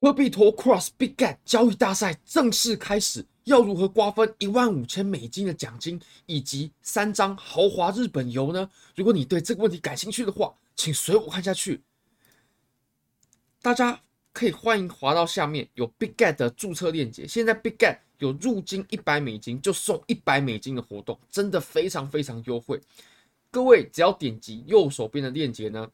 科比托 Cross Big Get 交易大赛正式开始，要如何瓜分一万五千美金的奖金，以及三张豪华日本游呢？如果你对这个问题感兴趣的话，请随我看下去。大家可以欢迎滑到下面有 Big Get 的注册链接。现在 Big Get 有入金一百美金就送一百美金的活动，真的非常非常优惠。各位只要点击右手边的链接呢，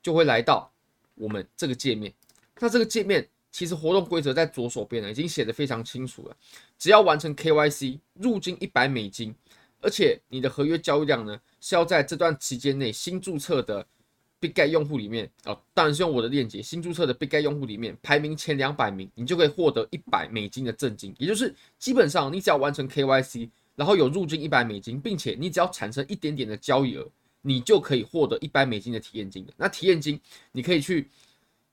就会来到我们这个界面。那这个界面。其实活动规则在左手边呢，已经写得非常清楚了。只要完成 KYC 入金一百美金，而且你的合约交易量呢是要在这段期间内新注册的 BigGet 用户里面啊，当然是用我的链接新注册的 BigGet 用户里面排名前两百名，你就可以获得一百美金的赠金。也就是基本上你只要完成 KYC，然后有入金一百美金，并且你只要产生一点点的交易额，你就可以获得一百美金的体验金的。那体验金你可以去。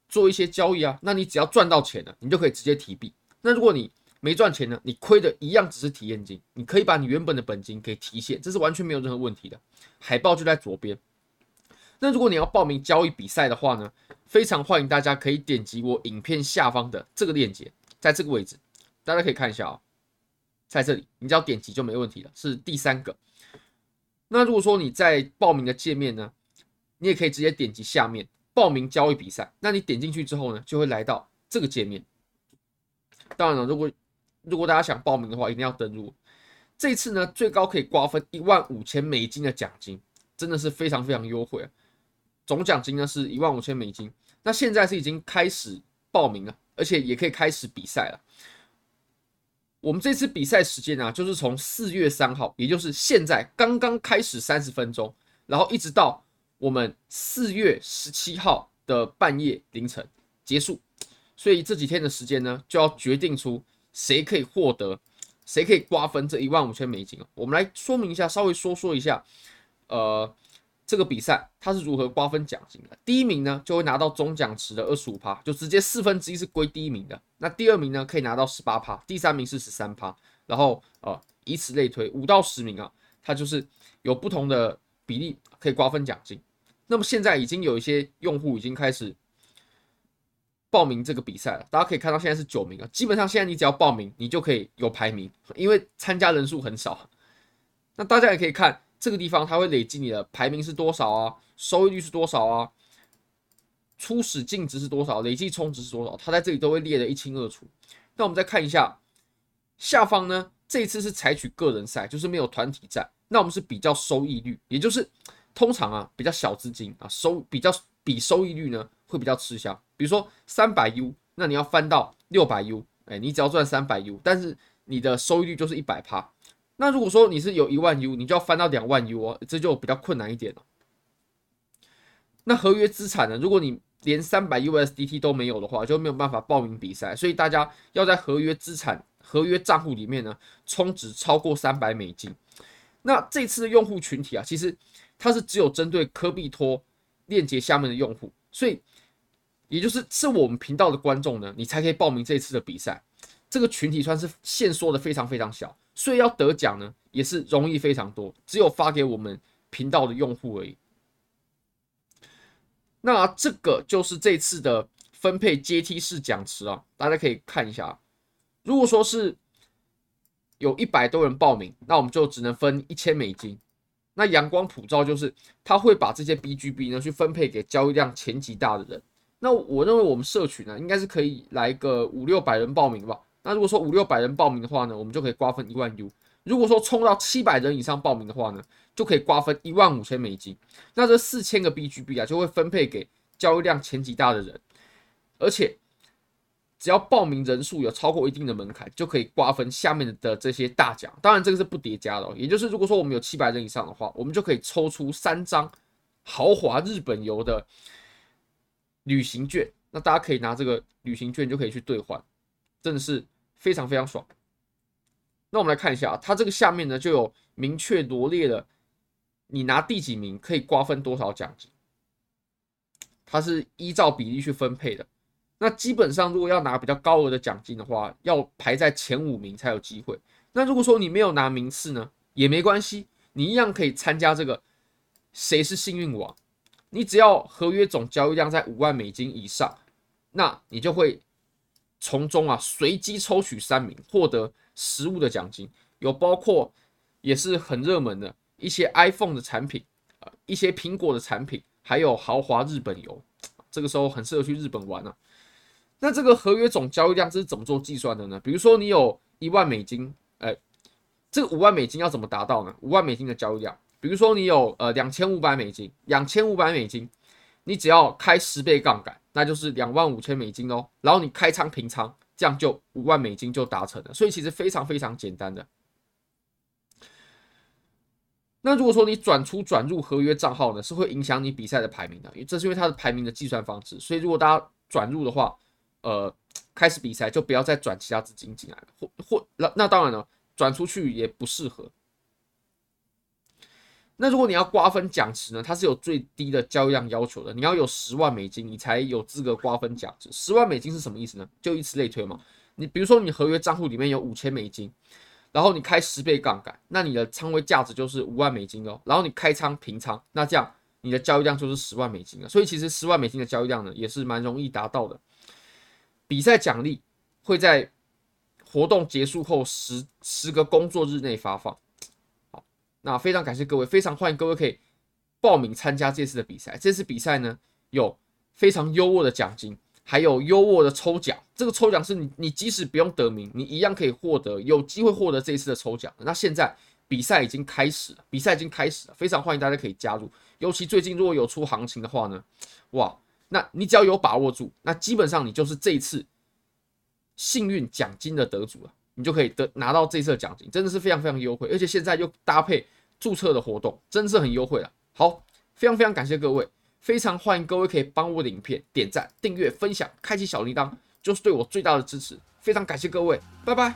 做一些交易啊，那你只要赚到钱了，你就可以直接提币。那如果你没赚钱呢，你亏的一样只是体验金，你可以把你原本的本金给提现，这是完全没有任何问题的。海报就在左边。那如果你要报名交易比赛的话呢，非常欢迎大家可以点击我影片下方的这个链接，在这个位置，大家可以看一下啊，在这里，你只要点击就没问题了，是第三个。那如果说你在报名的界面呢，你也可以直接点击下面。报名交易比赛，那你点进去之后呢，就会来到这个界面。当然了，如果如果大家想报名的话，一定要登录。这次呢，最高可以瓜分一万五千美金的奖金，真的是非常非常优惠！总奖金呢是一万五千美金。那现在是已经开始报名了，而且也可以开始比赛了。我们这次比赛时间呢，就是从四月三号，也就是现在刚刚开始三十分钟，然后一直到。我们四月十七号的半夜凌晨结束，所以这几天的时间呢，就要决定出谁可以获得，谁可以瓜分这一万五千美金。我们来说明一下，稍微说说一下，呃，这个比赛它是如何瓜分奖金的。第一名呢，就会拿到总奖池的二十五趴，就直接四分之一是归第一名的。那第二名呢，可以拿到十八趴，第三名是十三趴，然后呃，以此类推，五到十名啊，它就是有不同的。比例可以瓜分奖金，那么现在已经有一些用户已经开始报名这个比赛了。大家可以看到现在是九名啊，基本上现在你只要报名，你就可以有排名，因为参加人数很少。那大家也可以看这个地方，它会累积你的排名是多少啊，收益率是多少啊，初始净值是多少，累计充值是多少，它在这里都会列得一清二楚。那我们再看一下下方呢，这一次是采取个人赛，就是没有团体战。那我们是比较收益率，也就是通常啊比较小资金啊收比较比收益率呢会比较吃香。比如说三百 U，那你要翻到六百 U，哎，你只要赚三百 U，但是你的收益率就是一百趴。那如果说你是有一万 U，你就要翻到两万 U 哦，这就比较困难一点了。那合约资产呢？如果你连三百 USDT 都没有的话，就没有办法报名比赛。所以大家要在合约资产、合约账户里面呢充值超过三百美金。那这次的用户群体啊，其实它是只有针对科币托链接下面的用户，所以也就是是我们频道的观众呢，你才可以报名这次的比赛。这个群体算是限缩的非常非常小，所以要得奖呢也是容易非常多，只有发给我们频道的用户而已。那这个就是这次的分配阶梯式奖池啊，大家可以看一下，如果说是。有一百多人报名，那我们就只能分一千美金。那阳光普照就是他会把这些 BGB 呢去分配给交易量前几大的人。那我认为我们社群呢应该是可以来个五六百人报名吧。那如果说五六百人报名的话呢，我们就可以瓜分一万 U。如果说冲到七百人以上报名的话呢，就可以瓜分一万五千美金。那这四千个 BGB 啊就会分配给交易量前几大的人，而且。只要报名人数有超过一定的门槛，就可以瓜分下面的这些大奖。当然，这个是不叠加的哦。也就是，如果说我们有七百人以上的话，我们就可以抽出三张豪华日本游的旅行券。那大家可以拿这个旅行券就可以去兑换，真的是非常非常爽。那我们来看一下，它这个下面呢就有明确罗列了，你拿第几名可以瓜分多少奖金，它是依照比例去分配的。那基本上，如果要拿比较高额的奖金的话，要排在前五名才有机会。那如果说你没有拿名次呢，也没关系，你一样可以参加这个谁是幸运王。你只要合约总交易量在五万美金以上，那你就会从中啊随机抽取三名，获得实物的奖金，有包括也是很热门的一些 iPhone 的产品，呃，一些苹果的产品，还有豪华日本游，这个时候很适合去日本玩啊。那这个合约总交易量这是怎么做计算的呢？比如说你有一万美金，哎，这个五万美金要怎么达到呢？五万美金的交易量，比如说你有呃两千五百美金，两千五百美金，你只要开十倍杠杆，那就是两万五千美金哦。然后你开仓平仓，这样就五万美金就达成了。所以其实非常非常简单的。那如果说你转出转入合约账号呢，是会影响你比赛的排名的，因为这是因为它的排名的计算方式。所以如果大家转入的话，呃，开始比赛就不要再转其他资金进来了，或或那那当然了，转出去也不适合。那如果你要瓜分奖池呢，它是有最低的交易量要求的，你要有十万美金，你才有资格瓜分奖池。十万美金是什么意思呢？就以此类推嘛。你比如说你合约账户里面有五千美金，然后你开十倍杠杆，那你的仓位价值就是五万美金哦。然后你开仓平仓，那这样你的交易量就是十万美金了。所以其实十万美金的交易量呢，也是蛮容易达到的。比赛奖励会在活动结束后十十个工作日内发放。好，那非常感谢各位，非常欢迎各位可以报名参加这次的比赛。这次比赛呢，有非常优渥的奖金，还有优渥的抽奖。这个抽奖是你你即使不用得名，你一样可以获得，有机会获得这一次的抽奖。那现在比赛已经开始了，比赛已经开始了，非常欢迎大家可以加入。尤其最近如果有出行情的话呢，哇！那你只要有把握住，那基本上你就是这一次幸运奖金的得主了，你就可以得拿到这次的奖金，真的是非常非常优惠，而且现在又搭配注册的活动，真的是很优惠了。好，非常非常感谢各位，非常欢迎各位可以帮我的影片点赞、订阅、分享、开启小铃铛，就是对我最大的支持。非常感谢各位，拜拜。